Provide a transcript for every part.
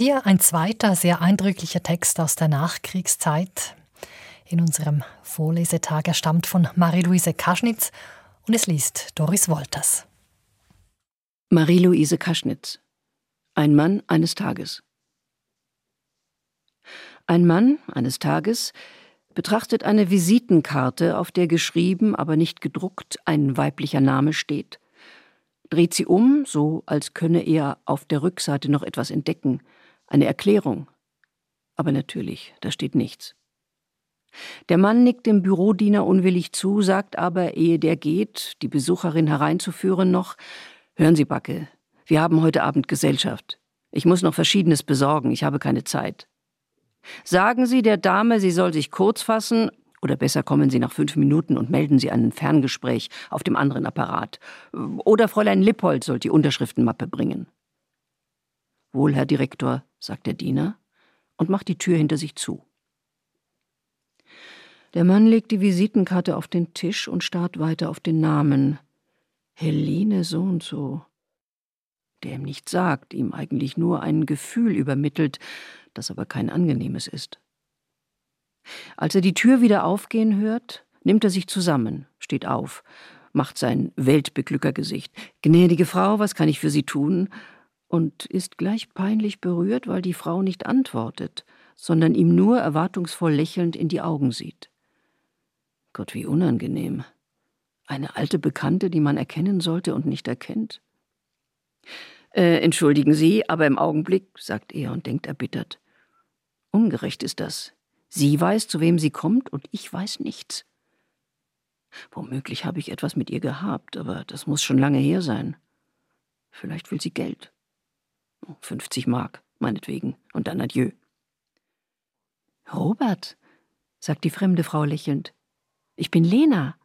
Hier ein zweiter sehr eindrücklicher Text aus der Nachkriegszeit. In unserem Vorlesetag er stammt von Marie-Louise Kaschnitz und es liest Doris Wolters. Marie-Louise Kaschnitz Ein Mann eines Tages Ein Mann eines Tages betrachtet eine Visitenkarte, auf der geschrieben, aber nicht gedruckt ein weiblicher Name steht, dreht sie um, so als könne er auf der Rückseite noch etwas entdecken, eine Erklärung. Aber natürlich, da steht nichts. Der Mann nickt dem Bürodiener unwillig zu, sagt aber, ehe der geht, die Besucherin hereinzuführen, noch Hören Sie, Backe, wir haben heute Abend Gesellschaft. Ich muss noch Verschiedenes besorgen, ich habe keine Zeit. Sagen Sie der Dame, sie soll sich kurz fassen, oder besser kommen Sie nach fünf Minuten und melden Sie ein Ferngespräch auf dem anderen Apparat. Oder Fräulein Lippold soll die Unterschriftenmappe bringen. Wohl, Herr Direktor, sagt der Diener und macht die Tür hinter sich zu. Der Mann legt die Visitenkarte auf den Tisch und starrt weiter auf den Namen. Helene so und so. Der ihm nichts sagt, ihm eigentlich nur ein Gefühl übermittelt, das aber kein angenehmes ist. Als er die Tür wieder aufgehen hört, nimmt er sich zusammen, steht auf, macht sein Weltbeglückergesicht. Gnädige Frau, was kann ich für Sie tun? Und ist gleich peinlich berührt, weil die Frau nicht antwortet, sondern ihm nur erwartungsvoll lächelnd in die Augen sieht. Gott, wie unangenehm. Eine alte Bekannte, die man erkennen sollte und nicht erkennt. Äh, entschuldigen Sie, aber im Augenblick, sagt er und denkt erbittert. Ungerecht ist das. Sie weiß, zu wem sie kommt, und ich weiß nichts. Womöglich habe ich etwas mit ihr gehabt, aber das muss schon lange her sein. Vielleicht will sie Geld. 50 Mark, meinetwegen, und dann adieu. Robert, sagt die fremde Frau lächelnd, ich bin Lena,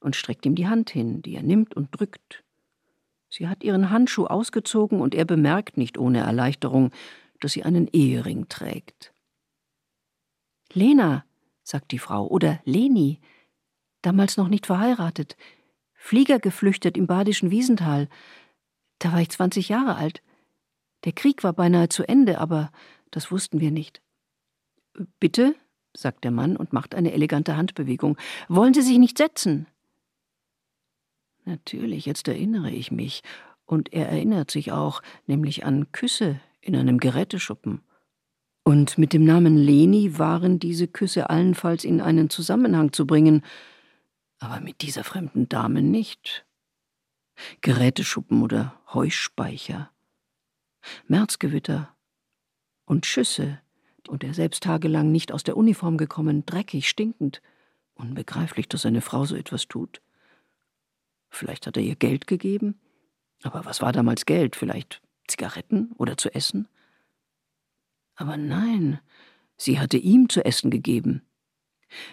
und streckt ihm die Hand hin, die er nimmt und drückt. Sie hat ihren Handschuh ausgezogen, und er bemerkt nicht ohne Erleichterung, dass sie einen Ehering trägt. Lena, sagt die Frau, oder Leni, damals noch nicht verheiratet, Flieger geflüchtet im badischen Wiesental. Da war ich zwanzig Jahre alt. Der Krieg war beinahe zu Ende, aber das wussten wir nicht. Bitte, sagt der Mann und macht eine elegante Handbewegung. Wollen Sie sich nicht setzen? Natürlich, jetzt erinnere ich mich. Und er erinnert sich auch, nämlich an Küsse in einem Geräteschuppen. Und mit dem Namen Leni waren diese Küsse allenfalls in einen Zusammenhang zu bringen, aber mit dieser fremden Dame nicht. Geräteschuppen oder Heuspeicher, Märzgewitter und Schüsse, und er selbst tagelang nicht aus der Uniform gekommen, dreckig, stinkend. Unbegreiflich, dass eine Frau so etwas tut. Vielleicht hat er ihr Geld gegeben? Aber was war damals Geld? Vielleicht Zigaretten oder zu essen? Aber nein, sie hatte ihm zu essen gegeben.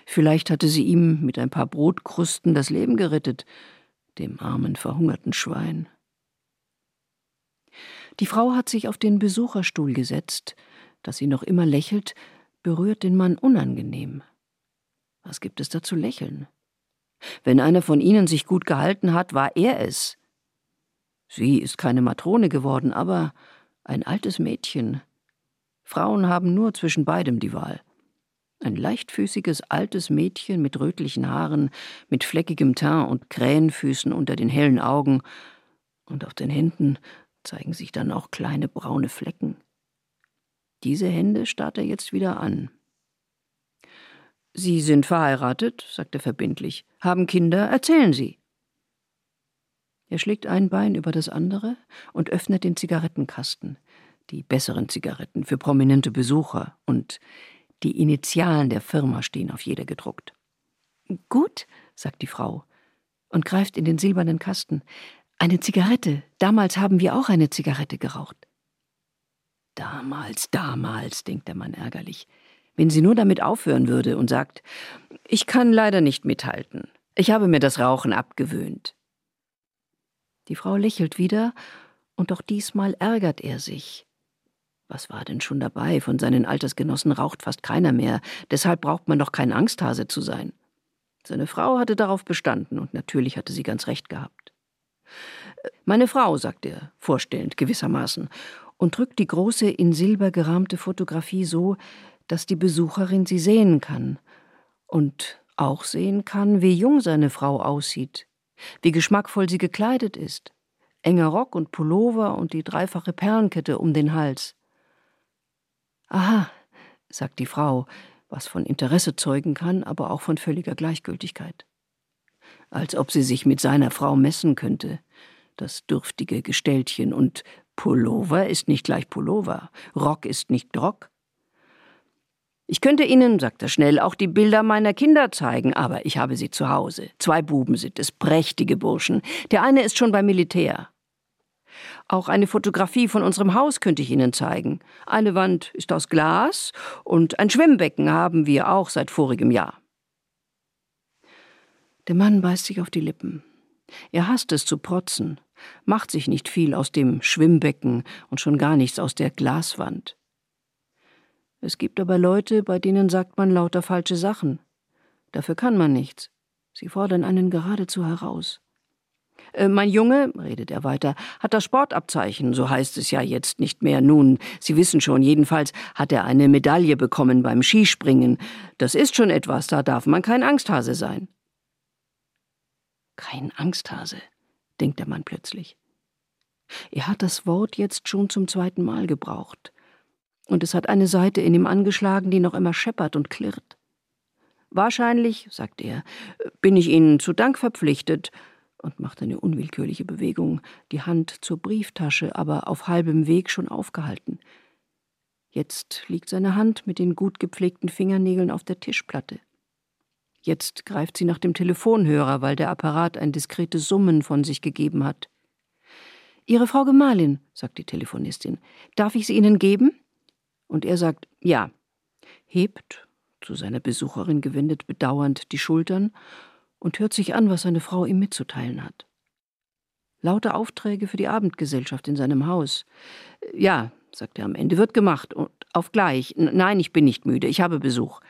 Vielleicht hatte sie ihm mit ein paar Brotkrusten das Leben gerettet, dem armen, verhungerten Schwein. Die Frau hat sich auf den Besucherstuhl gesetzt, dass sie noch immer lächelt, berührt den Mann unangenehm. Was gibt es da zu lächeln? Wenn einer von ihnen sich gut gehalten hat, war er es. Sie ist keine Matrone geworden, aber ein altes Mädchen, Frauen haben nur zwischen beidem die Wahl. Ein leichtfüßiges altes Mädchen mit rötlichen Haaren, mit fleckigem Teint und Krähenfüßen unter den hellen Augen, und auf den Händen zeigen sich dann auch kleine braune Flecken. Diese Hände starrt er jetzt wieder an. Sie sind verheiratet, sagt er verbindlich, haben Kinder, erzählen Sie. Er schlägt ein Bein über das andere und öffnet den Zigarettenkasten die besseren Zigaretten für prominente Besucher und die Initialen der Firma stehen auf jeder gedruckt. Gut, sagt die Frau und greift in den silbernen Kasten. Eine Zigarette. Damals haben wir auch eine Zigarette geraucht. Damals, damals, denkt der Mann ärgerlich. Wenn sie nur damit aufhören würde und sagt, ich kann leider nicht mithalten. Ich habe mir das Rauchen abgewöhnt. Die Frau lächelt wieder, und auch diesmal ärgert er sich. Was war denn schon dabei? Von seinen Altersgenossen raucht fast keiner mehr. Deshalb braucht man doch kein Angsthase zu sein. Seine Frau hatte darauf bestanden und natürlich hatte sie ganz recht gehabt. Meine Frau, sagt er, vorstellend gewissermaßen, und drückt die große in Silber gerahmte Fotografie so, dass die Besucherin sie sehen kann und auch sehen kann, wie jung seine Frau aussieht, wie geschmackvoll sie gekleidet ist. Enger Rock und Pullover und die dreifache Perlenkette um den Hals. Aha, sagt die Frau, was von Interesse zeugen kann, aber auch von völliger Gleichgültigkeit. Als ob sie sich mit seiner Frau messen könnte, das dürftige Gestellchen, und Pullover ist nicht gleich Pullover, Rock ist nicht Rock. Ich könnte Ihnen, sagt er schnell, auch die Bilder meiner Kinder zeigen, aber ich habe sie zu Hause. Zwei Buben sind es, prächtige Burschen. Der eine ist schon beim Militär. Auch eine Fotografie von unserem Haus könnte ich Ihnen zeigen. Eine Wand ist aus Glas und ein Schwimmbecken haben wir auch seit vorigem Jahr. Der Mann beißt sich auf die Lippen. Er hasst es zu protzen, macht sich nicht viel aus dem Schwimmbecken und schon gar nichts aus der Glaswand. Es gibt aber Leute, bei denen sagt man lauter falsche Sachen. Dafür kann man nichts. Sie fordern einen geradezu heraus. Äh, mein Junge, redet er weiter, hat das Sportabzeichen, so heißt es ja jetzt nicht mehr. Nun, Sie wissen schon, jedenfalls hat er eine Medaille bekommen beim Skispringen. Das ist schon etwas, da darf man kein Angsthase sein. Kein Angsthase, denkt der Mann plötzlich. Er hat das Wort jetzt schon zum zweiten Mal gebraucht. Und es hat eine Seite in ihm angeschlagen, die noch immer scheppert und klirrt. Wahrscheinlich, sagt er, bin ich Ihnen zu Dank verpflichtet, und macht eine unwillkürliche Bewegung, die Hand zur Brieftasche, aber auf halbem Weg schon aufgehalten. Jetzt liegt seine Hand mit den gut gepflegten Fingernägeln auf der Tischplatte. Jetzt greift sie nach dem Telefonhörer, weil der Apparat ein diskretes Summen von sich gegeben hat. Ihre Frau Gemahlin, sagt die Telefonistin, darf ich sie Ihnen geben? Und er sagt ja, hebt, zu seiner Besucherin gewendet, bedauernd die Schultern und hört sich an, was seine Frau ihm mitzuteilen hat. Lauter Aufträge für die Abendgesellschaft in seinem Haus. Ja, sagt er am Ende, wird gemacht und auf gleich. Nein, ich bin nicht müde, ich habe Besuch.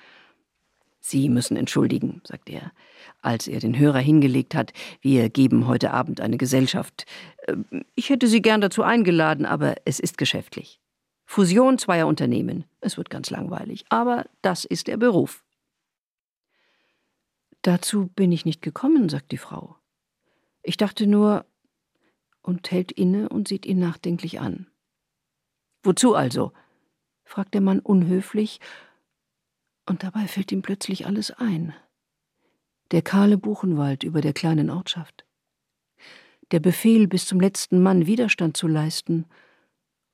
Sie müssen entschuldigen, sagt er, als er den Hörer hingelegt hat. Wir geben heute Abend eine Gesellschaft. Ähm, ich hätte Sie gern dazu eingeladen, aber es ist geschäftlich. Fusion zweier Unternehmen. Es wird ganz langweilig, aber das ist der Beruf. Dazu bin ich nicht gekommen, sagt die Frau. Ich dachte nur und hält inne und sieht ihn nachdenklich an. Wozu also? fragt der Mann unhöflich, und dabei fällt ihm plötzlich alles ein. Der kahle Buchenwald über der kleinen Ortschaft. Der Befehl, bis zum letzten Mann Widerstand zu leisten,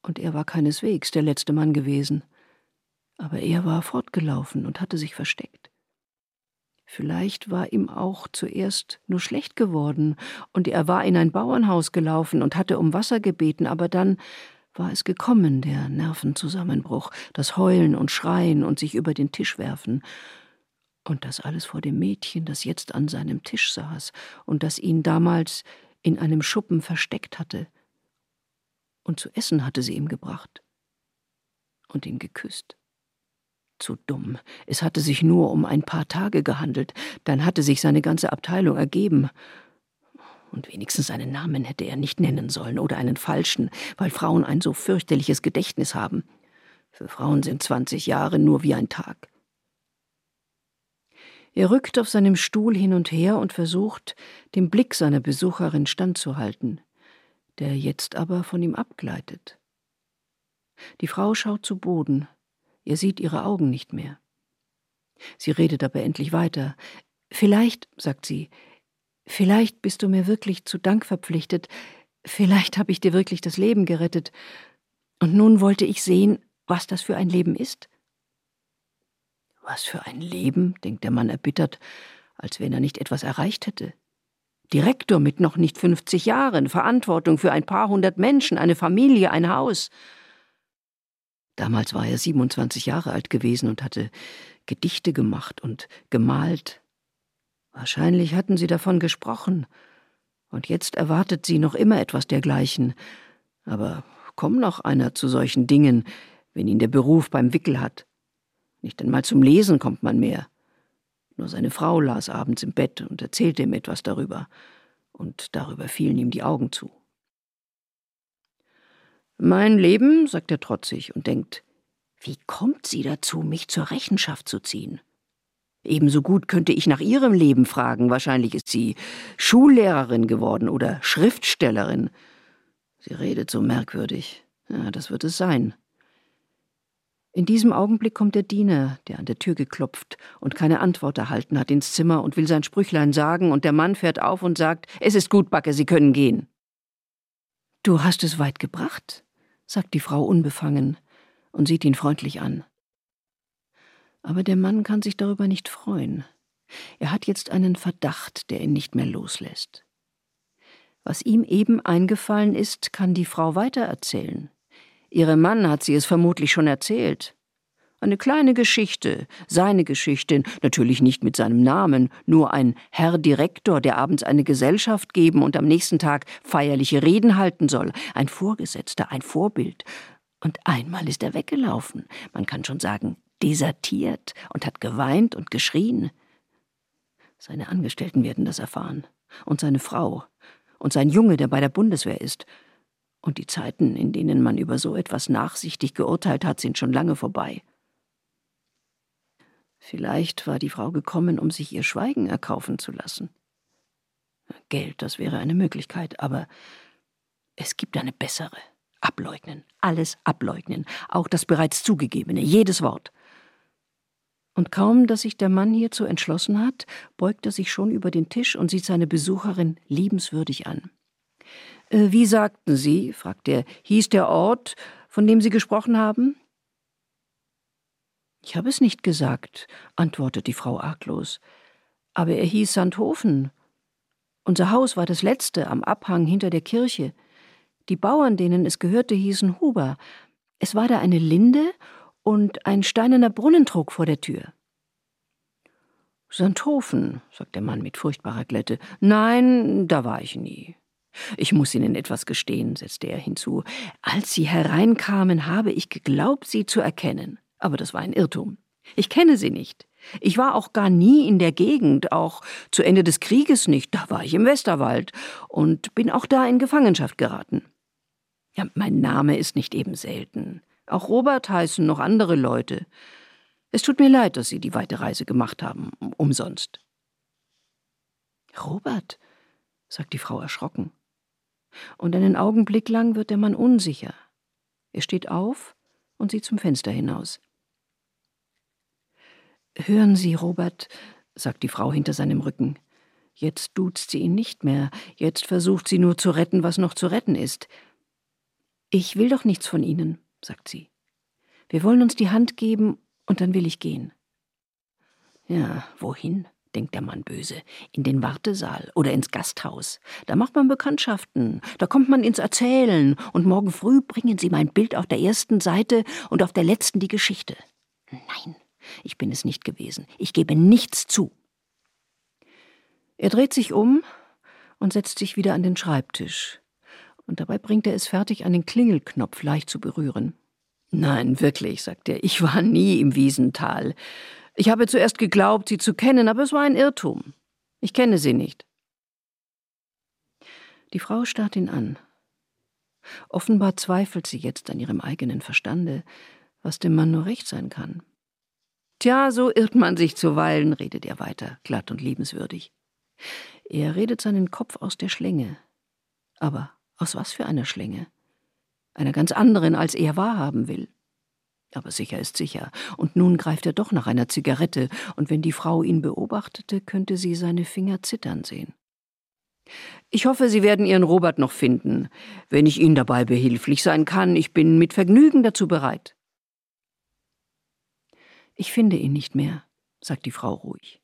und er war keineswegs der letzte Mann gewesen, aber er war fortgelaufen und hatte sich versteckt. Vielleicht war ihm auch zuerst nur schlecht geworden, und er war in ein Bauernhaus gelaufen und hatte um Wasser gebeten, aber dann war es gekommen, der Nervenzusammenbruch, das Heulen und Schreien und sich über den Tisch werfen, und das alles vor dem Mädchen, das jetzt an seinem Tisch saß und das ihn damals in einem Schuppen versteckt hatte, und zu essen hatte sie ihm gebracht und ihn geküsst. Zu dumm. Es hatte sich nur um ein paar Tage gehandelt, dann hatte sich seine ganze Abteilung ergeben. Und wenigstens einen Namen hätte er nicht nennen sollen oder einen falschen, weil Frauen ein so fürchterliches Gedächtnis haben. Für Frauen sind zwanzig Jahre nur wie ein Tag. Er rückt auf seinem Stuhl hin und her und versucht, dem Blick seiner Besucherin standzuhalten, der jetzt aber von ihm abgleitet. Die Frau schaut zu Boden, er sieht ihre Augen nicht mehr. Sie redet aber endlich weiter. Vielleicht, sagt sie, vielleicht bist du mir wirklich zu Dank verpflichtet, vielleicht habe ich dir wirklich das Leben gerettet, und nun wollte ich sehen, was das für ein Leben ist. Was für ein Leben, denkt der Mann erbittert, als wenn er nicht etwas erreicht hätte. Direktor mit noch nicht fünfzig Jahren, Verantwortung für ein paar hundert Menschen, eine Familie, ein Haus. Damals war er 27 Jahre alt gewesen und hatte Gedichte gemacht und gemalt. Wahrscheinlich hatten sie davon gesprochen, und jetzt erwartet sie noch immer etwas dergleichen. Aber komm noch einer zu solchen Dingen, wenn ihn der Beruf beim Wickel hat. Nicht einmal zum Lesen kommt man mehr. Nur seine Frau las abends im Bett und erzählte ihm etwas darüber, und darüber fielen ihm die Augen zu. Mein Leben, sagt er trotzig und denkt, wie kommt sie dazu, mich zur Rechenschaft zu ziehen? Ebenso gut könnte ich nach ihrem Leben fragen. Wahrscheinlich ist sie Schullehrerin geworden oder Schriftstellerin. Sie redet so merkwürdig. Ja, das wird es sein. In diesem Augenblick kommt der Diener, der an der Tür geklopft und keine Antwort erhalten hat, ins Zimmer und will sein Sprüchlein sagen, und der Mann fährt auf und sagt, es ist gut, Backe, Sie können gehen. Du hast es weit gebracht, sagt die Frau unbefangen und sieht ihn freundlich an. Aber der Mann kann sich darüber nicht freuen. Er hat jetzt einen Verdacht, der ihn nicht mehr loslässt. Was ihm eben eingefallen ist, kann die Frau weitererzählen. Ihrem Mann hat sie es vermutlich schon erzählt. Eine kleine Geschichte, seine Geschichte, natürlich nicht mit seinem Namen, nur ein Herr Direktor, der abends eine Gesellschaft geben und am nächsten Tag feierliche Reden halten soll, ein Vorgesetzter, ein Vorbild. Und einmal ist er weggelaufen, man kann schon sagen, desertiert und hat geweint und geschrien. Seine Angestellten werden das erfahren, und seine Frau, und sein Junge, der bei der Bundeswehr ist, und die Zeiten, in denen man über so etwas nachsichtig geurteilt hat, sind schon lange vorbei. Vielleicht war die Frau gekommen, um sich ihr Schweigen erkaufen zu lassen. Geld, das wäre eine Möglichkeit, aber es gibt eine bessere. Ableugnen, alles ableugnen, auch das bereits zugegebene, jedes Wort. Und kaum, dass sich der Mann hierzu entschlossen hat, beugt er sich schon über den Tisch und sieht seine Besucherin liebenswürdig an. Äh, wie sagten Sie, fragt er, hieß der Ort, von dem Sie gesprochen haben? Ich habe es nicht gesagt, antwortet die Frau arglos. Aber er hieß Sandhofen. Unser Haus war das letzte am Abhang hinter der Kirche. Die Bauern, denen es gehörte, hießen Huber. Es war da eine Linde und ein steinerner Brunnentrog vor der Tür. Sandhofen, sagt der Mann mit furchtbarer Glätte. Nein, da war ich nie. Ich muss Ihnen etwas gestehen, setzte er hinzu. Als Sie hereinkamen, habe ich geglaubt, Sie zu erkennen. Aber das war ein Irrtum. Ich kenne Sie nicht. Ich war auch gar nie in der Gegend, auch zu Ende des Krieges nicht. Da war ich im Westerwald und bin auch da in Gefangenschaft geraten. Ja, mein Name ist nicht eben selten. Auch Robert heißen noch andere Leute. Es tut mir leid, dass Sie die weite Reise gemacht haben, umsonst. Robert, sagt die Frau erschrocken und einen Augenblick lang wird der Mann unsicher. Er steht auf und sieht zum Fenster hinaus. Hören Sie, Robert, sagt die Frau hinter seinem Rücken. Jetzt duzt sie ihn nicht mehr, jetzt versucht sie nur zu retten, was noch zu retten ist. Ich will doch nichts von Ihnen, sagt sie. Wir wollen uns die Hand geben, und dann will ich gehen. Ja, wohin? denkt der Mann böse, in den Wartesaal oder ins Gasthaus. Da macht man Bekanntschaften, da kommt man ins Erzählen, und morgen früh bringen Sie mein Bild auf der ersten Seite und auf der letzten die Geschichte. Nein, ich bin es nicht gewesen. Ich gebe nichts zu. Er dreht sich um und setzt sich wieder an den Schreibtisch. Und dabei bringt er es fertig, einen Klingelknopf leicht zu berühren. Nein, wirklich, sagt er, ich war nie im Wiesental. Ich habe zuerst geglaubt, sie zu kennen, aber es war ein Irrtum. Ich kenne sie nicht. Die Frau starrt ihn an. Offenbar zweifelt sie jetzt an ihrem eigenen Verstande, was dem Mann nur recht sein kann. Tja, so irrt man sich zuweilen, redet er weiter, glatt und liebenswürdig. Er redet seinen Kopf aus der Schlinge. Aber aus was für einer Schlinge? Einer ganz anderen, als er wahrhaben will. Aber sicher ist sicher. Und nun greift er doch nach einer Zigarette, und wenn die Frau ihn beobachtete, könnte sie seine Finger zittern sehen. Ich hoffe, Sie werden Ihren Robert noch finden. Wenn ich Ihnen dabei behilflich sein kann, ich bin mit Vergnügen dazu bereit. Ich finde ihn nicht mehr, sagt die Frau ruhig.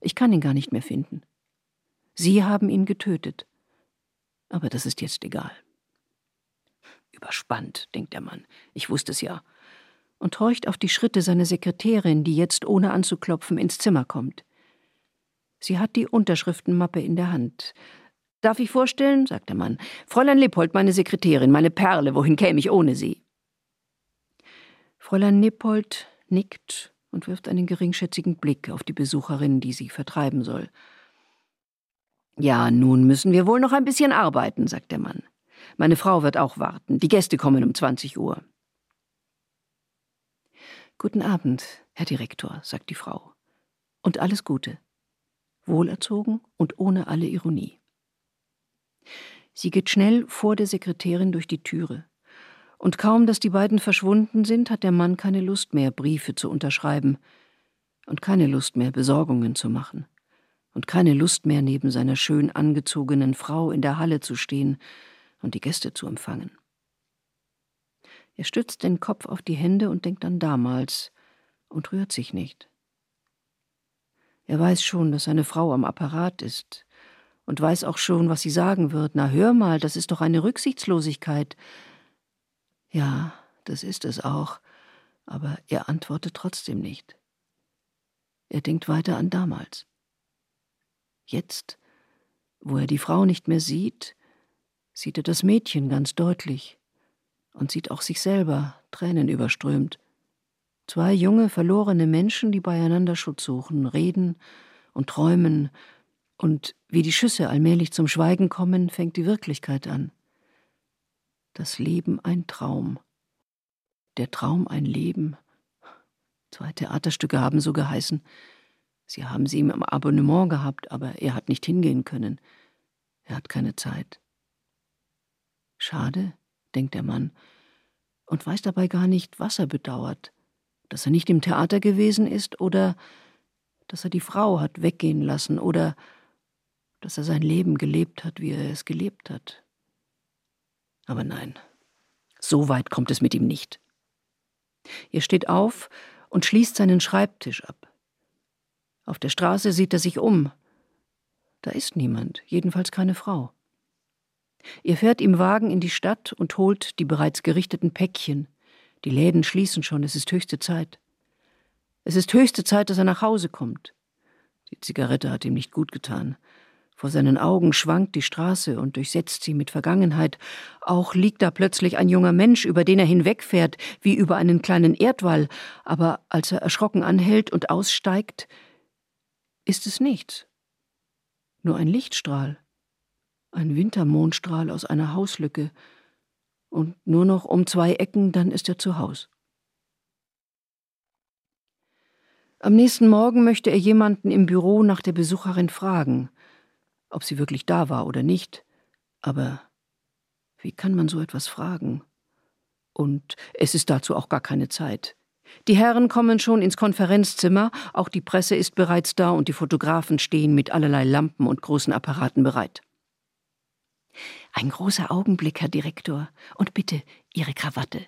Ich kann ihn gar nicht mehr finden. Sie haben ihn getötet. Aber das ist jetzt egal. Überspannt, denkt der Mann. Ich wusste es ja und horcht auf die Schritte seiner Sekretärin, die jetzt ohne anzuklopfen ins Zimmer kommt. Sie hat die Unterschriftenmappe in der Hand. Darf ich vorstellen? sagt der Mann. Fräulein Leopold, meine Sekretärin, meine Perle, wohin käme ich ohne sie? Fräulein Leopold nickt und wirft einen geringschätzigen Blick auf die Besucherin, die sie vertreiben soll. Ja, nun müssen wir wohl noch ein bisschen arbeiten, sagt der Mann. Meine Frau wird auch warten. Die Gäste kommen um 20 Uhr. Guten Abend, Herr Direktor, sagt die Frau. Und alles Gute. Wohlerzogen und ohne alle Ironie. Sie geht schnell vor der Sekretärin durch die Türe. Und kaum, dass die beiden verschwunden sind, hat der Mann keine Lust mehr, Briefe zu unterschreiben und keine Lust mehr, Besorgungen zu machen und keine Lust mehr, neben seiner schön angezogenen Frau in der Halle zu stehen und die Gäste zu empfangen. Er stützt den Kopf auf die Hände und denkt an damals und rührt sich nicht. Er weiß schon, dass seine Frau am Apparat ist und weiß auch schon, was sie sagen wird. Na hör mal, das ist doch eine Rücksichtslosigkeit. Ja, das ist es auch, aber er antwortet trotzdem nicht. Er denkt weiter an damals. Jetzt, wo er die Frau nicht mehr sieht, sieht er das Mädchen ganz deutlich und sieht auch sich selber, Tränen überströmt. Zwei junge, verlorene Menschen, die beieinander Schutz suchen, reden und träumen, und wie die Schüsse allmählich zum Schweigen kommen, fängt die Wirklichkeit an. Das Leben ein Traum. Der Traum ein Leben. Zwei Theaterstücke haben so geheißen. Sie haben sie ihm im Abonnement gehabt, aber er hat nicht hingehen können. Er hat keine Zeit. Schade, denkt der Mann, und weiß dabei gar nicht, was er bedauert, dass er nicht im Theater gewesen ist oder dass er die Frau hat weggehen lassen oder dass er sein Leben gelebt hat, wie er es gelebt hat. Aber nein, so weit kommt es mit ihm nicht. Er steht auf und schließt seinen Schreibtisch ab. Auf der Straße sieht er sich um. Da ist niemand, jedenfalls keine Frau. Er fährt im Wagen in die Stadt und holt die bereits gerichteten Päckchen. Die Läden schließen schon, es ist höchste Zeit. Es ist höchste Zeit, dass er nach Hause kommt. Die Zigarette hat ihm nicht gut getan. Vor seinen Augen schwankt die Straße und durchsetzt sie mit Vergangenheit. Auch liegt da plötzlich ein junger Mensch, über den er hinwegfährt, wie über einen kleinen Erdwall, aber als er erschrocken anhält und aussteigt, ist es nichts. Nur ein Lichtstrahl, ein Wintermondstrahl aus einer Hauslücke, und nur noch um zwei Ecken, dann ist er zu Haus. Am nächsten Morgen möchte er jemanden im Büro nach der Besucherin fragen, ob sie wirklich da war oder nicht. Aber wie kann man so etwas fragen? Und es ist dazu auch gar keine Zeit. Die Herren kommen schon ins Konferenzzimmer, auch die Presse ist bereits da und die Fotografen stehen mit allerlei Lampen und großen Apparaten bereit. Ein großer Augenblick, Herr Direktor, und bitte Ihre Krawatte,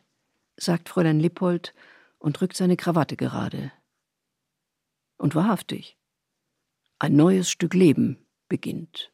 sagt Fräulein Lippold und rückt seine Krawatte gerade. Und wahrhaftig, ein neues Stück Leben beginnt.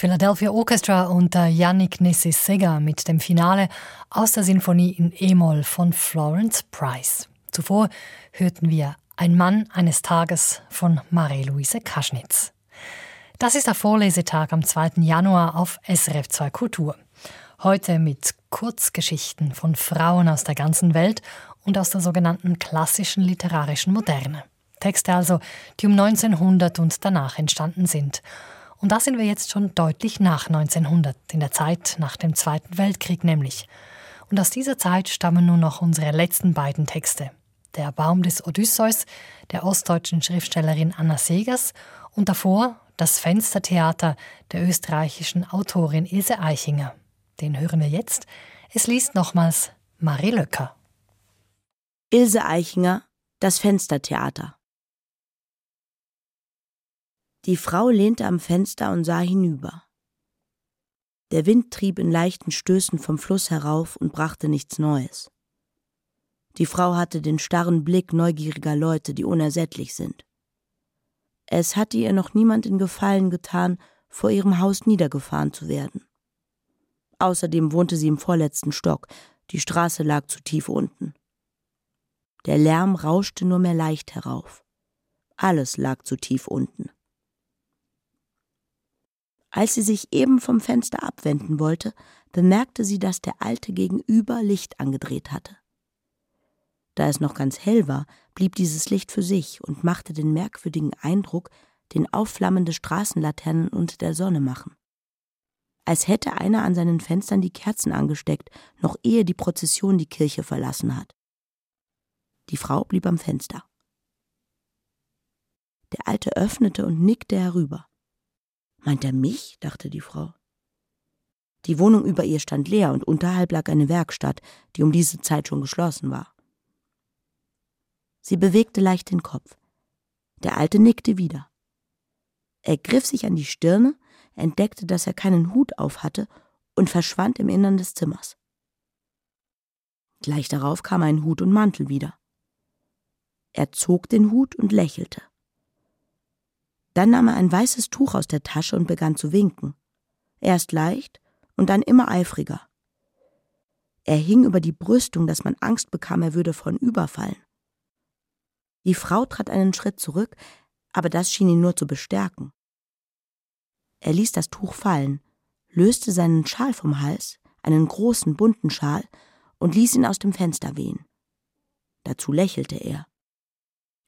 Philadelphia Orchestra unter Yannick Nesesega mit dem Finale aus der Sinfonie in E-Moll von Florence Price. Zuvor hörten wir Ein Mann eines Tages von Marie-Louise Kaschnitz. Das ist der Vorlesetag am 2. Januar auf SRF 2 Kultur. Heute mit Kurzgeschichten von Frauen aus der ganzen Welt und aus der sogenannten klassischen literarischen Moderne. Texte also, die um 1900 und danach entstanden sind. Und da sind wir jetzt schon deutlich nach 1900, in der Zeit nach dem Zweiten Weltkrieg nämlich. Und aus dieser Zeit stammen nun noch unsere letzten beiden Texte. Der Baum des Odysseus der ostdeutschen Schriftstellerin Anna Segers und davor das Fenstertheater der österreichischen Autorin Ilse Eichinger. Den hören wir jetzt. Es liest nochmals Marie Löcker. Ilse Eichinger, Das Fenstertheater. Die Frau lehnte am Fenster und sah hinüber. Der Wind trieb in leichten Stößen vom Fluss herauf und brachte nichts Neues. Die Frau hatte den starren Blick neugieriger Leute, die unersättlich sind. Es hatte ihr noch niemand in Gefallen getan, vor ihrem Haus niedergefahren zu werden. Außerdem wohnte sie im vorletzten Stock, die Straße lag zu tief unten. Der Lärm rauschte nur mehr leicht herauf. Alles lag zu tief unten. Als sie sich eben vom Fenster abwenden wollte, bemerkte sie, dass der Alte gegenüber Licht angedreht hatte. Da es noch ganz hell war, blieb dieses Licht für sich und machte den merkwürdigen Eindruck, den aufflammende Straßenlaternen unter der Sonne machen. Als hätte einer an seinen Fenstern die Kerzen angesteckt, noch ehe die Prozession die Kirche verlassen hat. Die Frau blieb am Fenster. Der Alte öffnete und nickte herüber. Meint er mich? dachte die Frau. Die Wohnung über ihr stand leer und unterhalb lag eine Werkstatt, die um diese Zeit schon geschlossen war. Sie bewegte leicht den Kopf. Der Alte nickte wieder. Er griff sich an die Stirne, entdeckte, dass er keinen Hut auf hatte und verschwand im Innern des Zimmers. Gleich darauf kam ein Hut und Mantel wieder. Er zog den Hut und lächelte. Dann nahm er ein weißes Tuch aus der Tasche und begann zu winken. Erst leicht und dann immer eifriger. Er hing über die Brüstung, dass man Angst bekam, er würde von überfallen. Die Frau trat einen Schritt zurück, aber das schien ihn nur zu bestärken. Er ließ das Tuch fallen, löste seinen Schal vom Hals, einen großen bunten Schal, und ließ ihn aus dem Fenster wehen. Dazu lächelte er.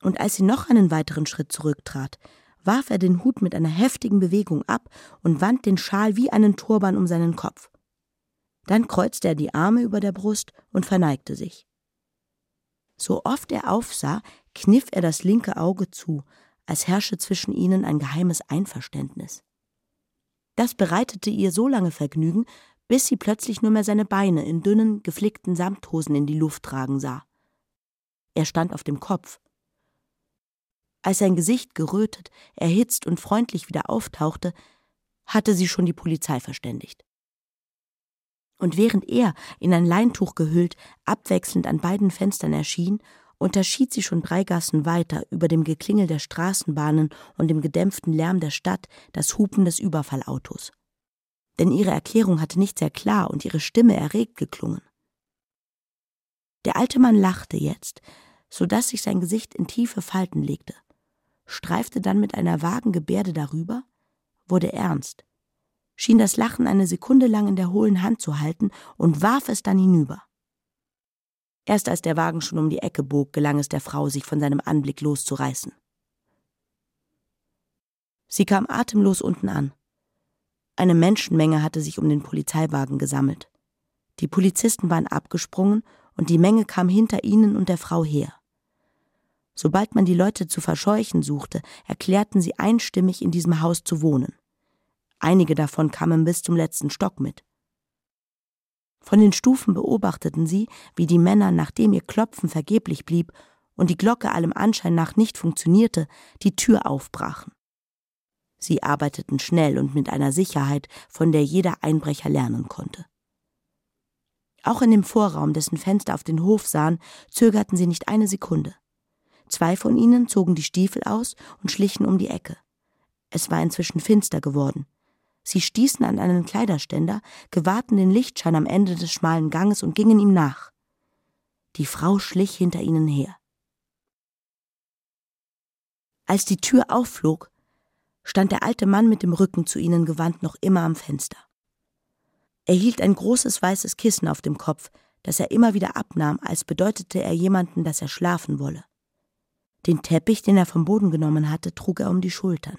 Und als sie noch einen weiteren Schritt zurücktrat, warf er den Hut mit einer heftigen Bewegung ab und wand den Schal wie einen Turban um seinen Kopf. Dann kreuzte er die Arme über der Brust und verneigte sich. So oft er aufsah, kniff er das linke Auge zu, als herrsche zwischen ihnen ein geheimes Einverständnis. Das bereitete ihr so lange Vergnügen, bis sie plötzlich nur mehr seine Beine in dünnen, geflickten Samthosen in die Luft tragen sah. Er stand auf dem Kopf, als sein Gesicht gerötet, erhitzt und freundlich wieder auftauchte, hatte sie schon die Polizei verständigt. Und während er, in ein Leintuch gehüllt, abwechselnd an beiden Fenstern erschien, unterschied sie schon drei Gassen weiter über dem Geklingel der Straßenbahnen und dem gedämpften Lärm der Stadt das Hupen des Überfallautos. Denn ihre Erklärung hatte nicht sehr klar und ihre Stimme erregt geklungen. Der alte Mann lachte jetzt, so dass sich sein Gesicht in tiefe Falten legte streifte dann mit einer vagen Gebärde darüber, wurde ernst, schien das Lachen eine Sekunde lang in der hohlen Hand zu halten und warf es dann hinüber. Erst als der Wagen schon um die Ecke bog, gelang es der Frau, sich von seinem Anblick loszureißen. Sie kam atemlos unten an. Eine Menschenmenge hatte sich um den Polizeiwagen gesammelt. Die Polizisten waren abgesprungen und die Menge kam hinter ihnen und der Frau her. Sobald man die Leute zu verscheuchen suchte, erklärten sie einstimmig, in diesem Haus zu wohnen. Einige davon kamen bis zum letzten Stock mit. Von den Stufen beobachteten sie, wie die Männer, nachdem ihr Klopfen vergeblich blieb und die Glocke allem Anschein nach nicht funktionierte, die Tür aufbrachen. Sie arbeiteten schnell und mit einer Sicherheit, von der jeder Einbrecher lernen konnte. Auch in dem Vorraum, dessen Fenster auf den Hof sahen, zögerten sie nicht eine Sekunde. Zwei von ihnen zogen die Stiefel aus und schlichen um die Ecke. Es war inzwischen finster geworden. Sie stießen an einen Kleiderständer, gewahrten den Lichtschein am Ende des schmalen Ganges und gingen ihm nach. Die Frau schlich hinter ihnen her. Als die Tür aufflog, stand der alte Mann mit dem Rücken zu ihnen gewandt noch immer am Fenster. Er hielt ein großes weißes Kissen auf dem Kopf, das er immer wieder abnahm, als bedeutete er jemanden, dass er schlafen wolle. Den Teppich, den er vom Boden genommen hatte, trug er um die Schultern.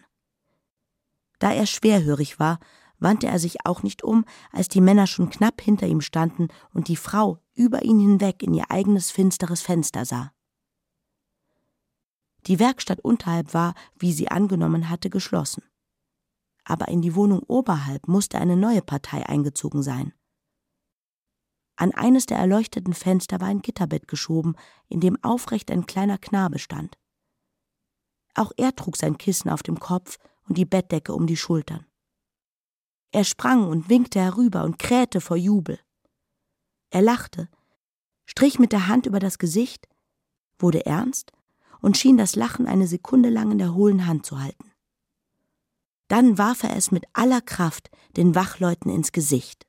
Da er schwerhörig war, wandte er sich auch nicht um, als die Männer schon knapp hinter ihm standen und die Frau über ihn hinweg in ihr eigenes finsteres Fenster sah. Die Werkstatt unterhalb war, wie sie angenommen hatte, geschlossen. Aber in die Wohnung oberhalb musste eine neue Partei eingezogen sein. An eines der erleuchteten Fenster war ein Gitterbett geschoben, in dem aufrecht ein kleiner Knabe stand. Auch er trug sein Kissen auf dem Kopf und die Bettdecke um die Schultern. Er sprang und winkte herüber und krähte vor Jubel. Er lachte, strich mit der Hand über das Gesicht, wurde ernst und schien das Lachen eine Sekunde lang in der hohlen Hand zu halten. Dann warf er es mit aller Kraft den Wachleuten ins Gesicht.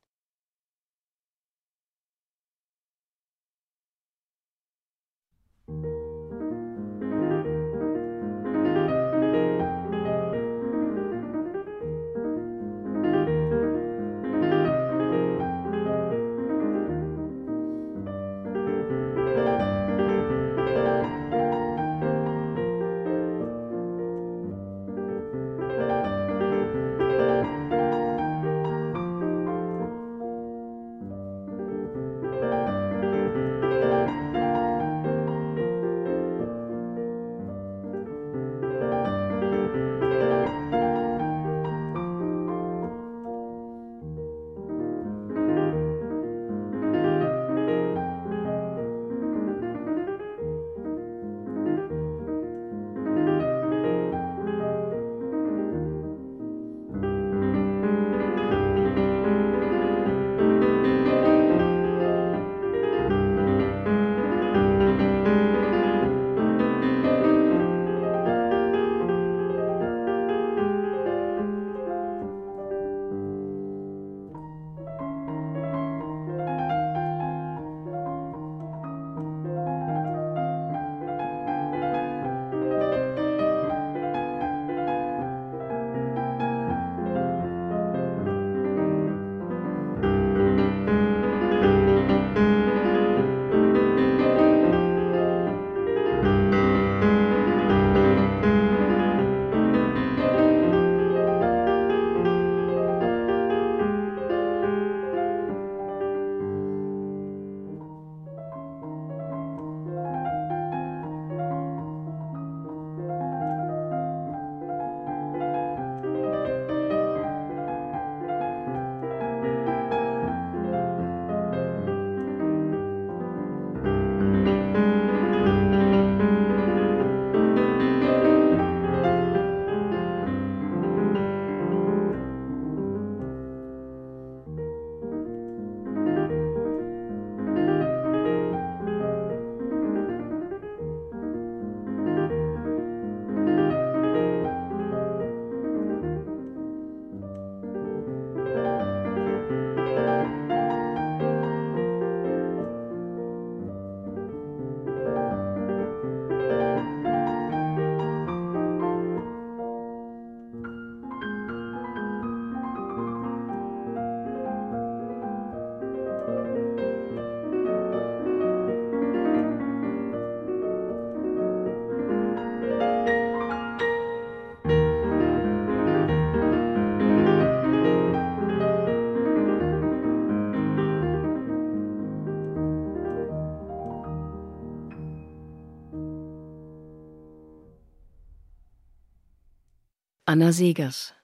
Anna Segers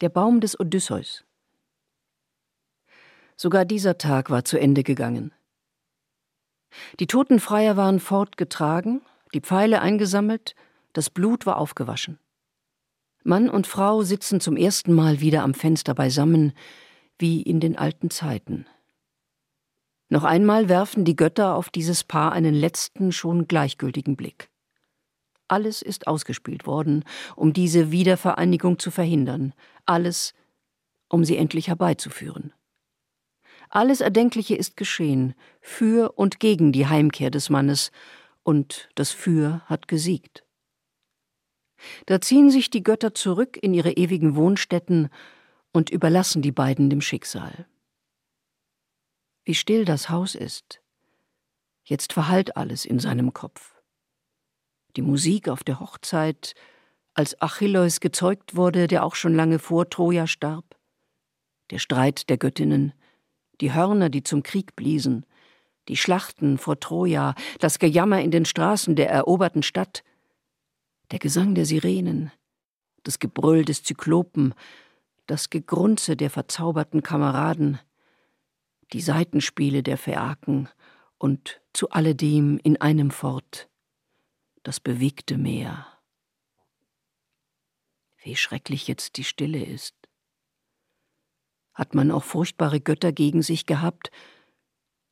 Der Baum des Odysseus Sogar dieser Tag war zu Ende gegangen. Die toten Freier waren fortgetragen, die Pfeile eingesammelt, das Blut war aufgewaschen. Mann und Frau sitzen zum ersten Mal wieder am Fenster beisammen, wie in den alten Zeiten. Noch einmal werfen die Götter auf dieses Paar einen letzten, schon gleichgültigen Blick. Alles ist ausgespielt worden, um diese Wiedervereinigung zu verhindern. Alles um sie endlich herbeizuführen. Alles Erdenkliche ist geschehen, für und gegen die Heimkehr des Mannes, und das Für hat gesiegt. Da ziehen sich die Götter zurück in ihre ewigen Wohnstätten und überlassen die beiden dem Schicksal. Wie still das Haus ist. Jetzt verhallt alles in seinem Kopf. Die Musik auf der Hochzeit, als Achilleus gezeugt wurde, der auch schon lange vor Troja starb, der Streit der Göttinnen, die Hörner, die zum Krieg bliesen, die Schlachten vor Troja, das Gejammer in den Straßen der eroberten Stadt, der Gesang der Sirenen, das Gebrüll des Zyklopen, das Gegrunze der verzauberten Kameraden, die Seitenspiele der Phäaken und zu alledem in einem fort das bewegte Meer. Wie schrecklich jetzt die Stille ist. Hat man auch furchtbare Götter gegen sich gehabt,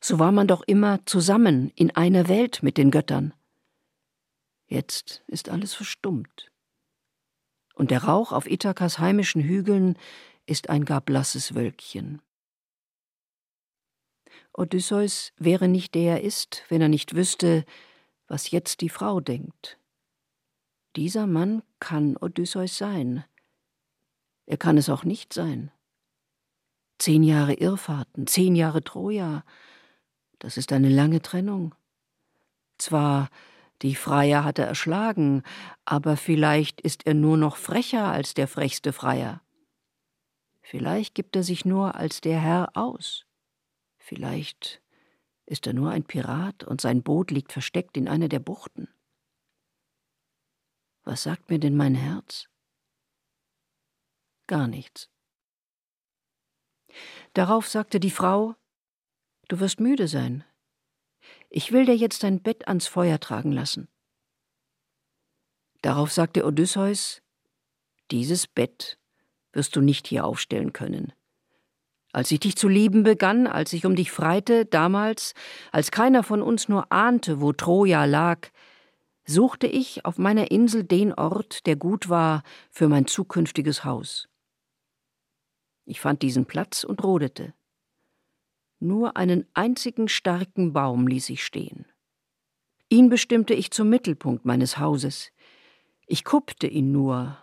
so war man doch immer zusammen in einer Welt mit den Göttern. Jetzt ist alles verstummt. Und der Rauch auf Ithakas heimischen Hügeln ist ein gar blasses Wölkchen. Odysseus wäre nicht der er ist, wenn er nicht wüsste, was jetzt die Frau denkt. Dieser Mann kann Odysseus sein. Er kann es auch nicht sein. Zehn Jahre Irrfahrten, zehn Jahre Troja, das ist eine lange Trennung. Zwar, die Freier hat er erschlagen, aber vielleicht ist er nur noch frecher als der frechste Freier. Vielleicht gibt er sich nur als der Herr aus. Vielleicht ist er nur ein Pirat und sein Boot liegt versteckt in einer der Buchten. Was sagt mir denn mein Herz? Gar nichts. Darauf sagte die Frau Du wirst müde sein. Ich will dir jetzt dein Bett ans Feuer tragen lassen. Darauf sagte Odysseus Dieses Bett wirst du nicht hier aufstellen können. Als ich dich zu lieben begann, als ich um dich freite, damals, als keiner von uns nur ahnte, wo Troja lag, suchte ich auf meiner Insel den Ort, der gut war für mein zukünftiges Haus. Ich fand diesen Platz und rodete. Nur einen einzigen starken Baum ließ ich stehen. Ihn bestimmte ich zum Mittelpunkt meines Hauses. Ich kuppte ihn nur,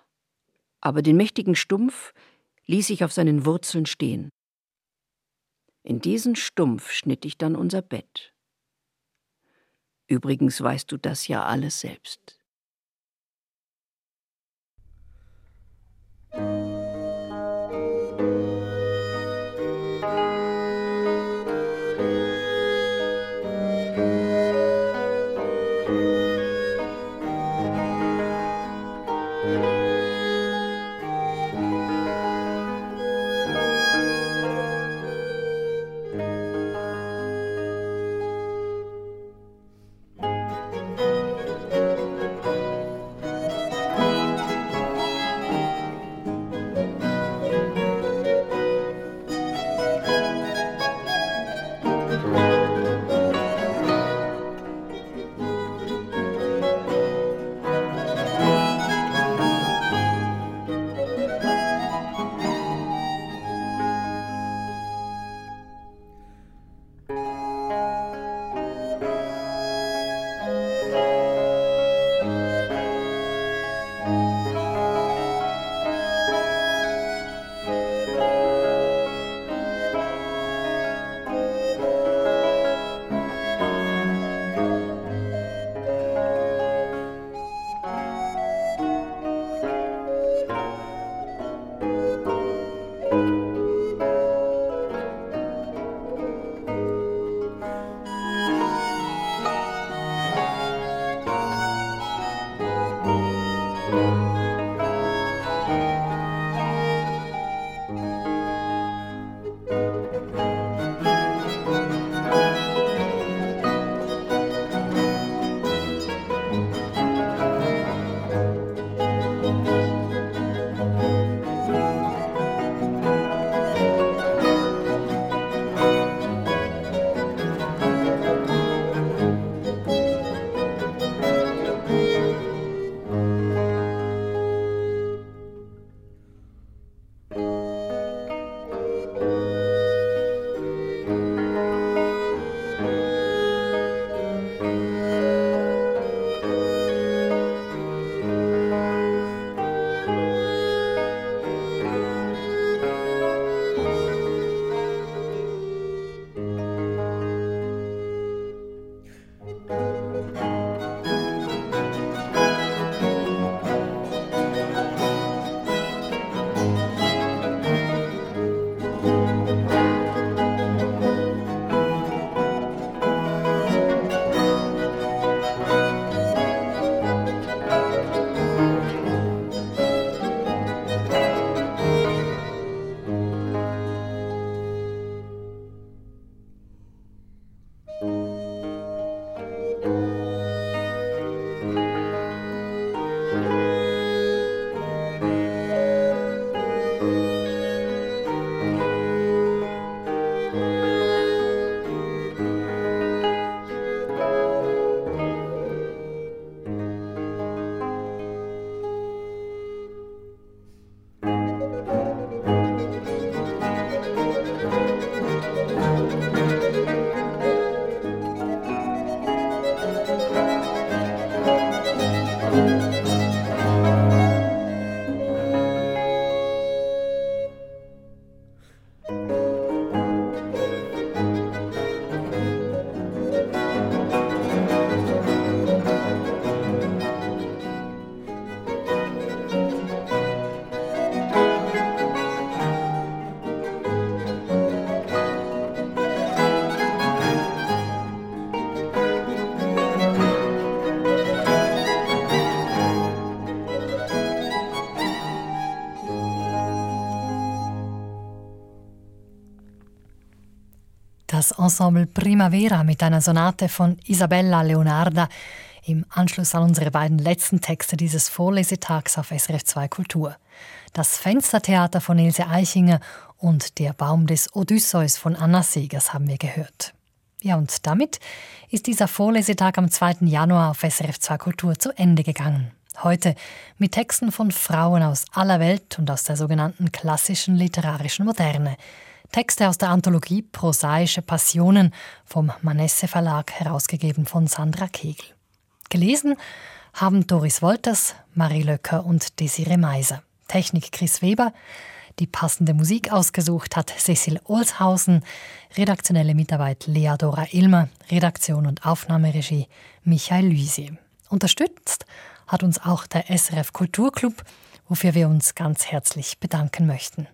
aber den mächtigen Stumpf ließ ich auf seinen Wurzeln stehen. In diesen Stumpf schnitt ich dann unser Bett. Übrigens weißt du das ja alles selbst. Ensemble Primavera mit einer Sonate von Isabella Leonarda im Anschluss an unsere beiden letzten Texte dieses Vorlesetags auf SRF 2 Kultur. Das Fenstertheater von Ilse Eichinger und Der Baum des Odysseus von Anna Segers haben wir gehört. Ja, und damit ist dieser Vorlesetag am 2. Januar auf SRF 2 Kultur zu Ende gegangen. Heute mit Texten von Frauen aus aller Welt und aus der sogenannten klassischen literarischen Moderne. Texte aus der Anthologie Prosaische Passionen vom Manesse Verlag herausgegeben von Sandra Kegel. Gelesen haben Doris Wolters, Marie Löcker und Desiree Meiser. Technik Chris Weber. Die passende Musik ausgesucht hat Cecil Olshausen, redaktionelle Mitarbeit Lea Dora Ilmer, Redaktion und Aufnahmeregie Michael Lüsie. Unterstützt hat uns auch der SRF Kulturclub, wofür wir uns ganz herzlich bedanken möchten.